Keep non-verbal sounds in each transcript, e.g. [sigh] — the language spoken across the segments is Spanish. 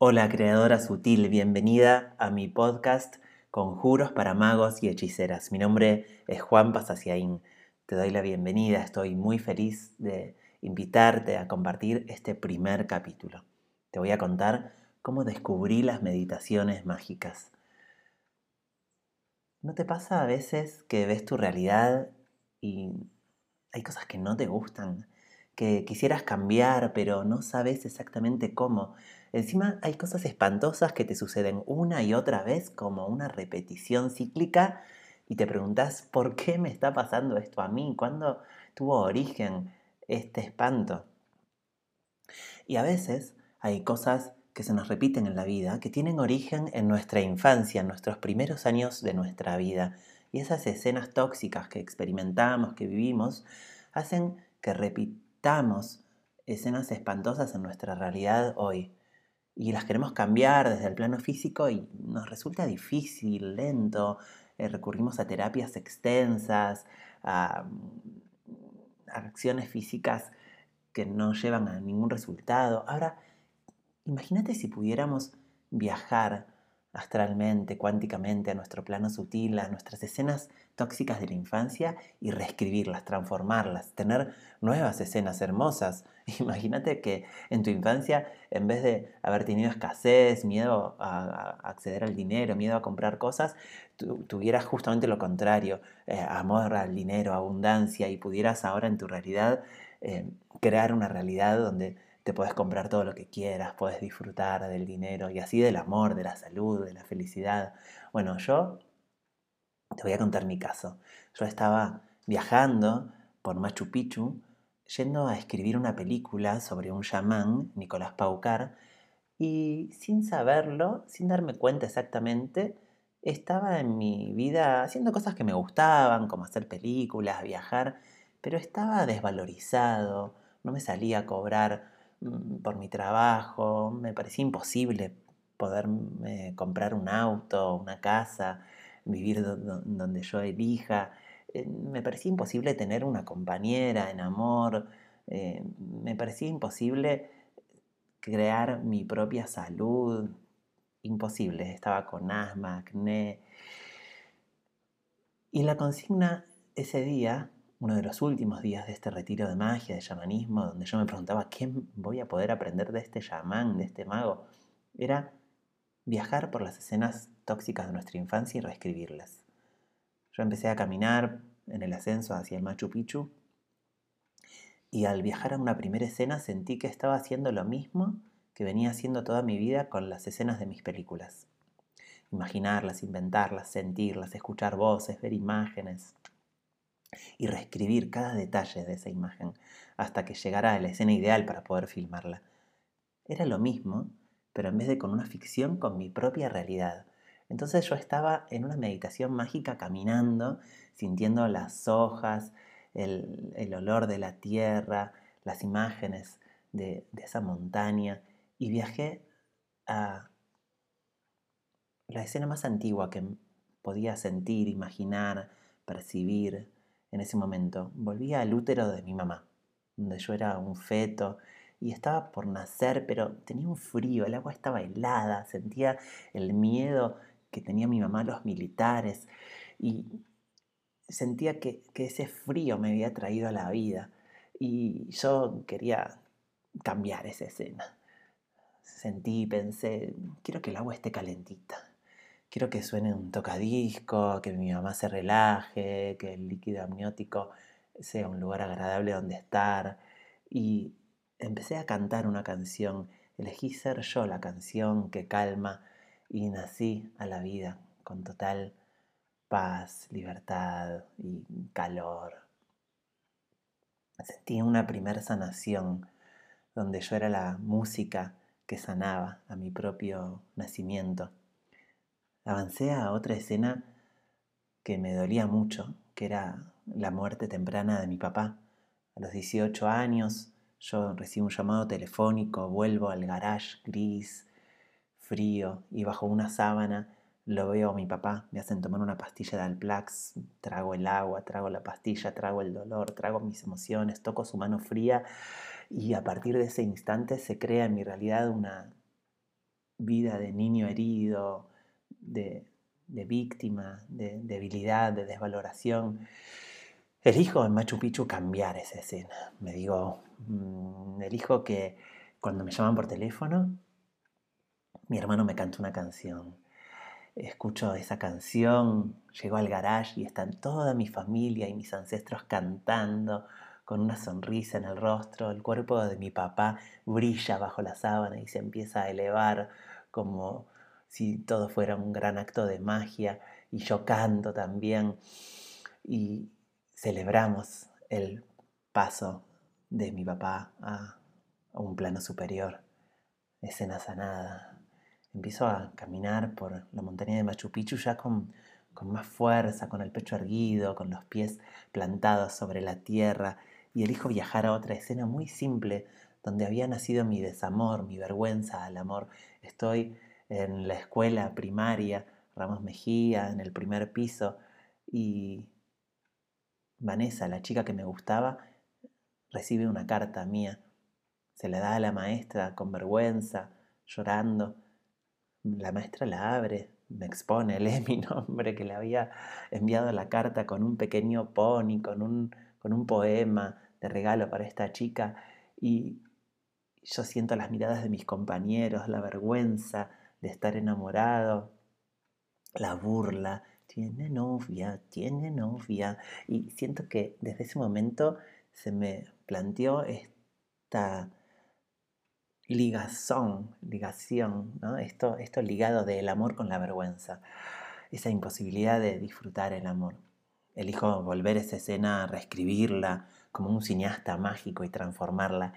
Hola creadora sutil, bienvenida a mi podcast Conjuros para magos y hechiceras. Mi nombre es Juan Pasaciaín. Te doy la bienvenida, estoy muy feliz de invitarte a compartir este primer capítulo. Te voy a contar cómo descubrí las meditaciones mágicas. ¿No te pasa a veces que ves tu realidad y hay cosas que no te gustan? Que quisieras cambiar, pero no sabes exactamente cómo. Encima hay cosas espantosas que te suceden una y otra vez como una repetición cíclica y te preguntas, ¿por qué me está pasando esto a mí? ¿Cuándo tuvo origen este espanto? Y a veces hay cosas que se nos repiten en la vida, que tienen origen en nuestra infancia, en nuestros primeros años de nuestra vida. Y esas escenas tóxicas que experimentamos, que vivimos, hacen que repitamos Escenas espantosas en nuestra realidad hoy y las queremos cambiar desde el plano físico y nos resulta difícil, lento, eh, recurrimos a terapias extensas, a, a acciones físicas que no llevan a ningún resultado. Ahora, imagínate si pudiéramos viajar astralmente, cuánticamente, a nuestro plano sutil, a nuestras escenas tóxicas de la infancia y reescribirlas, transformarlas, tener nuevas escenas hermosas. [laughs] Imagínate que en tu infancia, en vez de haber tenido escasez, miedo a, acceder al dinero, miedo a comprar cosas, tuvieras justamente lo contrario, eh, amor al dinero, abundancia, y pudieras ahora en tu realidad eh, crear una realidad donde te puedes comprar todo lo que quieras, puedes disfrutar del dinero y así del amor, de la salud, de la felicidad. Bueno, yo te voy a contar mi caso. Yo estaba viajando por Machu Picchu, yendo a escribir una película sobre un chamán, Nicolás Paucar, y sin saberlo, sin darme cuenta exactamente, estaba en mi vida haciendo cosas que me gustaban, como hacer películas, viajar, pero estaba desvalorizado, no me salía a cobrar por mi trabajo, me parecía imposible poder comprar un auto, una casa, vivir donde yo elija. Eh, me parecía imposible tener una compañera en amor. Eh, me parecía imposible crear mi propia salud. Imposible. Estaba con asma, acné. Y la consigna ese día uno de los últimos días de este retiro de magia, de shamanismo, donde yo me preguntaba qué voy a poder aprender de este chamán, de este mago, era viajar por las escenas tóxicas de nuestra infancia y reescribirlas. Yo empecé a caminar en el ascenso hacia el Machu Picchu y al viajar a una primera escena sentí que estaba haciendo lo mismo que venía haciendo toda mi vida con las escenas de mis películas. Imaginarlas, inventarlas, sentirlas, escuchar voces, ver imágenes, y reescribir cada detalle de esa imagen hasta que llegara a la escena ideal para poder filmarla. Era lo mismo, pero en vez de con una ficción, con mi propia realidad. Entonces yo estaba en una meditación mágica caminando, sintiendo las hojas, el, olor de la tierra, las imágenes de, de esa montaña y viajé a la escena más antigua que podía sentir, imaginar, percibir, en ese momento. Volvía al útero de mi mamá, donde yo era un feto y estaba por nacer, pero tenía un frío, el agua estaba helada, sentía el miedo que tenía mi mamá a los militares y sentía que, ese frío me había traído a la vida y yo quería cambiar esa escena. Sentí, pensé, quiero que el agua esté calentita quiero que suene un tocadisco, que mi mamá se relaje, que el líquido amniótico sea un lugar agradable donde estar. Y empecé a cantar una canción, elegí ser yo la canción que calma y nací a la vida con total paz, libertad y calor. Sentí una primer sanación donde yo era la música que sanaba a mi propio nacimiento avancé a otra escena que me dolía mucho, que era la muerte temprana de mi papá. A los 18 años yo recibo un llamado telefónico, vuelvo al garage gris, frío, y bajo una sábana lo veo a mi papá, me hacen tomar una pastilla de Alplax, trago el agua, trago la pastilla, trago el dolor, trago mis emociones, toco su mano fría y a partir de ese instante se crea en mi realidad una vida de niño herido, de, víctima, de debilidad, de desvaloración. Elijo en Machu Picchu cambiar esa escena. Me digo, mm, elijo que cuando me llaman por teléfono, mi hermano me canta una canción. Escucho esa canción, llego al garage y están toda mi familia y mis ancestros cantando con una sonrisa en el rostro, el cuerpo de mi papá brilla bajo la sábana y se empieza a elevar como si todo fuera un gran acto de magia y yo canto también y celebramos el paso de mi papá a, un plano superior, escena sanada. Empiezo a caminar por la montaña de Machu Picchu ya con, con más fuerza, con el pecho erguido, con los pies plantados sobre la tierra y elijo viajar a otra escena muy simple donde había nacido mi desamor, mi vergüenza al amor. Estoy en la escuela primaria, Ramos Mejía, en el primer piso, y Vanessa, la chica que me gustaba, recibe una carta mía. Se la da a la maestra con vergüenza, llorando. La maestra la abre, me expone, [laughs] lee mi nombre, que le había enviado la carta con un pequeño pony, con un, con un poema, de regalo para esta chica y yo siento las miradas de mis compañeros, la vergüenza de estar enamorado, la burla, tiene novia, tiene novia. Y siento que desde ese momento se me planteó esta ligazón, ligación, ¿no? esto, esto ligado del amor con la vergüenza, esa imposibilidad de disfrutar el amor. Elijo volver esa escena, reescribirla, como un cineasta mágico y transformarla.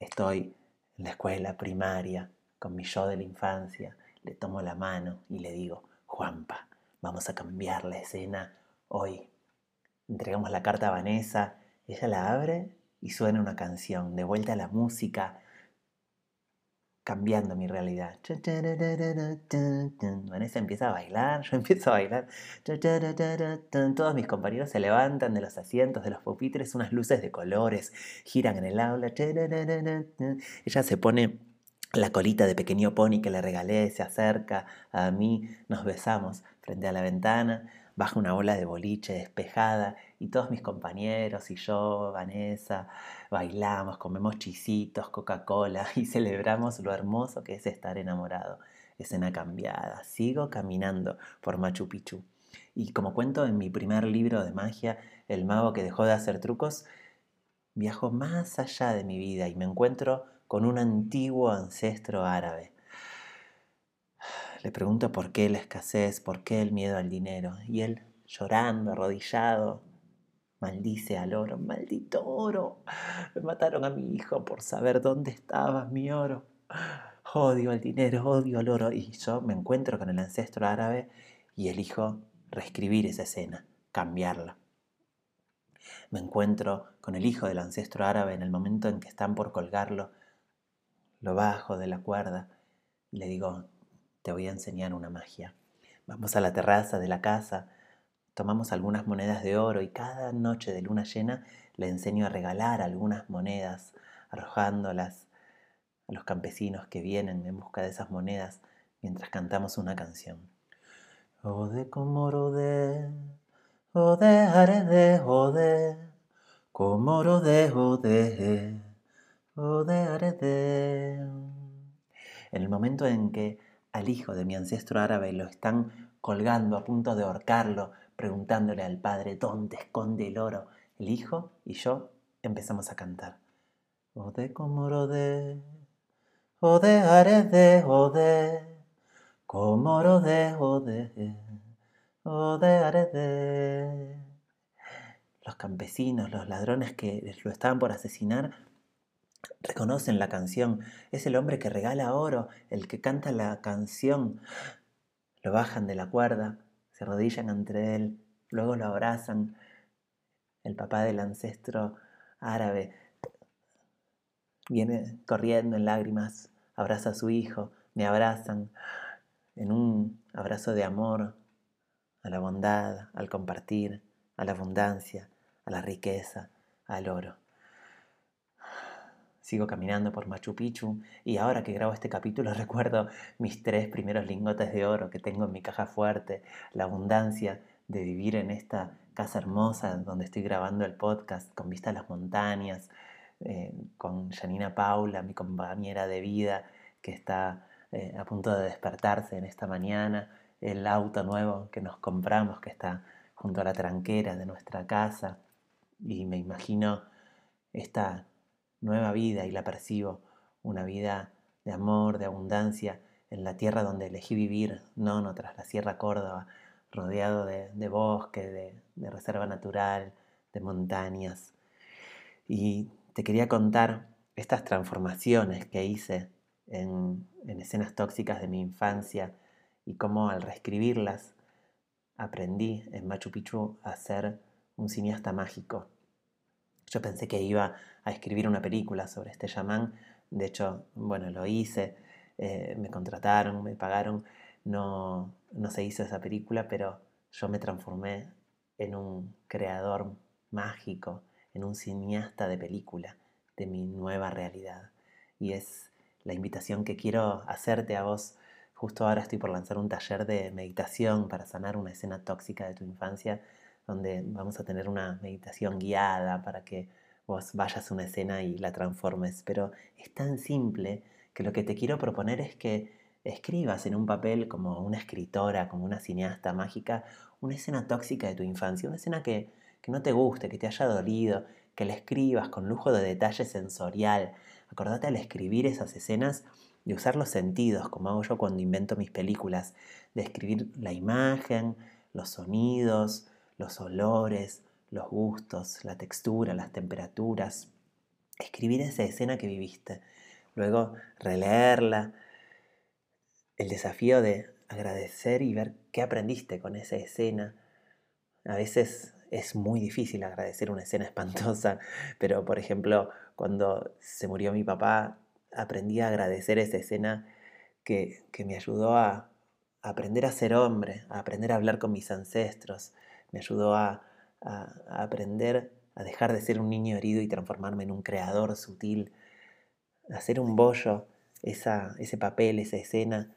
Estoy en la escuela primaria con mi yo de la infancia, le tomo la mano y le digo, Juanpa, vamos a cambiar la escena hoy. Entregamos la carta a Vanessa, ella la abre y suena una canción, de vuelta a la música, cambiando mi realidad. Vanessa empieza a bailar, yo empiezo a bailar. Todos mis compañeros se levantan de los asientos, de los pupitres, unas luces de colores giran en el aula. Ella se pone la colita de pequeño pony que le regalé, se acerca a mí, nos besamos frente a la ventana baja una ola de boliche despejada y todos mis compañeros y yo, Vanessa, bailamos, comemos chisitos, Coca-Cola [laughs] y celebramos lo hermoso que es estar enamorado. Escena cambiada. Sigo caminando por Machu Picchu. Y como cuento en mi primer libro de magia, El mago que dejó de hacer trucos, viajo más allá de mi vida y me encuentro con un antiguo ancestro árabe le pregunto por qué la escasez, por qué el miedo al dinero. Y él, llorando, arrodillado, maldice al oro. Maldito oro. Me mataron a mi hijo por saber dónde estaba mi oro. Odio el dinero, odio el oro. Y yo me encuentro con el ancestro árabe y elijo reescribir esa escena, cambiarla. Me encuentro con el hijo del ancestro árabe en el momento en que están por colgarlo, lo bajo de la cuerda y le digo, te voy a enseñar una magia. Vamos a la terraza de la casa, tomamos algunas monedas de oro y cada noche de luna llena le enseño a regalar algunas monedas, arrojándolas a los campesinos que vienen en busca de esas monedas mientras cantamos una canción. Ode comorode, ode arede, ode, comorode, ode, ode arede. En el momento en que al hijo de mi ancestro árabe lo están colgando a punto de ahorcarlo, preguntándole al padre dónde esconde el oro. El hijo y yo empezamos a cantar. Ode comorode, ode arede, ode, comorode, ode, ode arede. Los campesinos, los ladrones que lo estaban por asesinar, reconocen la canción. Es el hombre que regala oro, el que canta la canción. Lo bajan de la cuerda, se arrodillan entre él, luego lo abrazan. El papá del ancestro árabe viene corriendo en lágrimas, abraza a su hijo, me abrazan en un abrazo de amor a la bondad, al compartir, a la abundancia, a la riqueza, al oro. Sigo caminando por Machu Picchu y ahora que grabo este capítulo [laughs] recuerdo mis tres primeros lingotes de oro que tengo en mi caja fuerte, la abundancia de vivir en esta casa hermosa donde estoy grabando el podcast con vista a las montañas, eh, con Janina Paula, mi compañera de vida, que está eh, a punto de despertarse en esta mañana, el auto nuevo que nos compramos que está junto a la tranquera de nuestra casa y me imagino esta nueva vida y la percibo, una vida de amor, de abundancia, en la tierra donde elegí vivir, no, no tras la Sierra Córdoba, rodeado de, bosque, de, reserva natural, de montañas. Y te quería contar estas transformaciones que hice en, en escenas tóxicas de mi infancia y cómo al reescribirlas aprendí en Machu Picchu a ser un cineasta mágico, yo pensé que iba a escribir una película sobre este chamán, de hecho, bueno, lo hice, eh, me contrataron, me pagaron, no, no se hizo esa película, pero yo me transformé en un creador mágico, en un cineasta de película de mi nueva realidad. Y es la invitación que quiero hacerte a vos. Justo ahora estoy por lanzar un taller de meditación para sanar una escena tóxica de tu infancia donde vamos a tener una meditación guiada para que vos vayas a una escena y la transformes. Pero es tan simple que lo que te quiero proponer es que escribas en un papel como una escritora, como una cineasta mágica, una escena tóxica de tu infancia, una escena que, que no te guste, que te haya dolido, que la escribas con lujo de detalle sensorial. Acordate al escribir esas escenas de usar los sentidos, como hago yo cuando invento mis películas, de escribir la imagen, los sonidos, los olores, los gustos, la textura, las temperaturas. Escribir esa escena que viviste. Luego releerla. El desafío de agradecer y ver qué aprendiste con esa escena. A veces es muy difícil agradecer una escena [laughs] espantosa, pero por ejemplo, cuando se murió mi papá, aprendí a agradecer esa escena que, que me ayudó a aprender a ser hombre, a aprender a hablar con mis ancestros, me ayudó a, aprender a dejar de ser un niño herido y transformarme en un creador sutil, hacer un bollo, esa, ese papel, esa escena,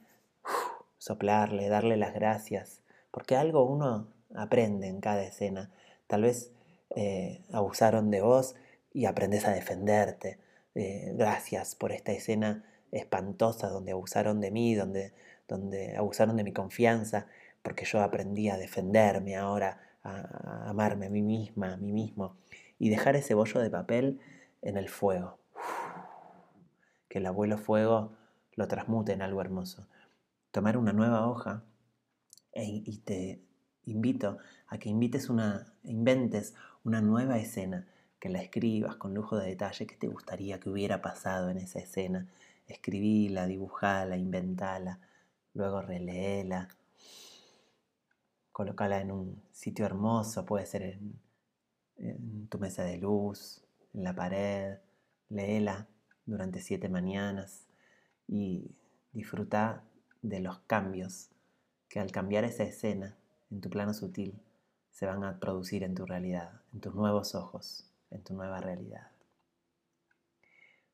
soplarle, darle las gracias, porque algo uno aprende en cada escena. Tal vez eh, abusaron de vos y aprendes a defenderte. Eh, gracias por esta escena espantosa donde abusaron de mí, donde, donde abusaron de mi confianza porque yo aprendí a defenderme ahora, amarme a mí misma, a mí mismo, y dejar ese bollo de papel en el fuego. Que el abuelo fuego lo transmute en algo hermoso. Tomar una nueva hoja e, y te invito a que invites una, inventes una nueva escena, que la escribas con lujo de detalle, qué te gustaría que hubiera pasado en esa escena. Escribíla, dibujala, inventala, luego releela colócala en un sitio hermoso, puede ser en, tu mesa de luz, en la pared, léela durante siete mañanas y disfruta de los cambios que al cambiar esa escena en tu plano sutil se van a producir en tu realidad, en tus nuevos ojos, en tu nueva realidad.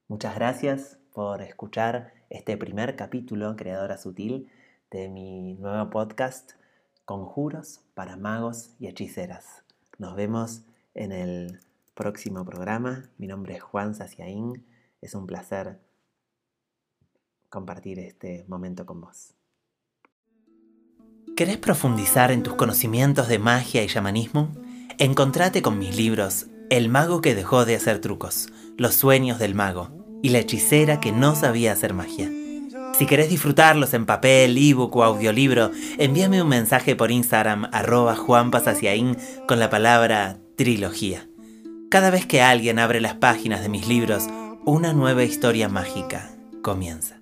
Muchas gracias por escuchar este primer capítulo, Creadora Sutil, de mi nuevo podcast conjuros para magos y hechiceras. Nos vemos en el próximo programa. Mi nombre es Juan Saciaín. Es un placer compartir este momento con vos. ¿Querés profundizar en tus conocimientos de magia y chamanismo? Encontrate con mis libros El mago que dejó de hacer trucos, Los sueños del mago y La hechicera que no sabía hacer magia. Si querés disfrutarlos en papel, ebook o audiolibro, envíame un mensaje por Instagram arroba juanpasasiaín con la palabra trilogía. Cada vez que alguien abre las páginas de mis libros, una nueva historia mágica comienza.